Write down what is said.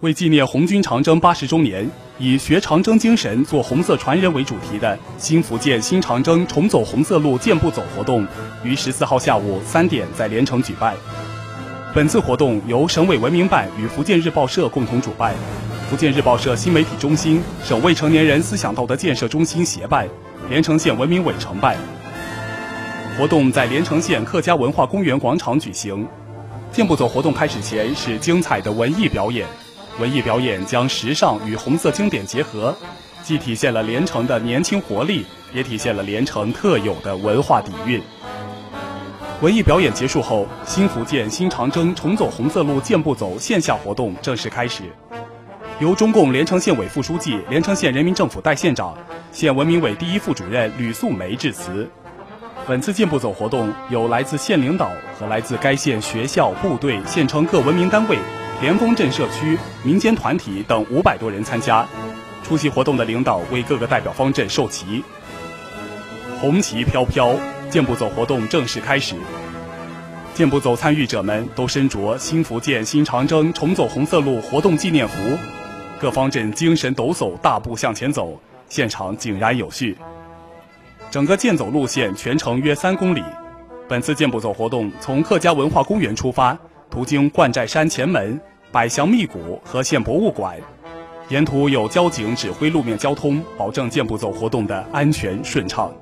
为纪念红军长征八十周年，以“学长征精神，做红色传人”为主题的新福建新长征重走红色路健步走活动，于十四号下午三点在连城举办。本次活动由省委文明办与福建日报社共同主办，福建日报社新媒体中心、省未成年人思想道德建设中心协办，连城县文明委承办。活动在连城县客家文化公园广场举行。健步走活动开始前是精彩的文艺表演。文艺表演将时尚与红色经典结合，既体现了连城的年轻活力，也体现了连城特有的文化底蕴。文艺表演结束后，新福建新长征重走红色路健步走线下活动正式开始。由中共连城县委副书记、连城县人民政府代县长、县文明委第一副主任吕素梅致辞。本次健步走活动有来自县领导和来自该县学校、部队、县城各文明单位。联丰镇社区、民间团体等五百多人参加。出席活动的领导为各个代表方阵授旗。红旗飘飘，健步走活动正式开始。健步走参与者们都身着新福建新长征重走红色路活动纪念服，各方阵精神抖擞，大步向前走，现场井然有序。整个健走路线全程约三公里。本次健步走活动从客家文化公园出发。途经冠寨山前门、百祥密谷和县博物馆，沿途有交警指挥路面交通，保证健步走活动的安全顺畅。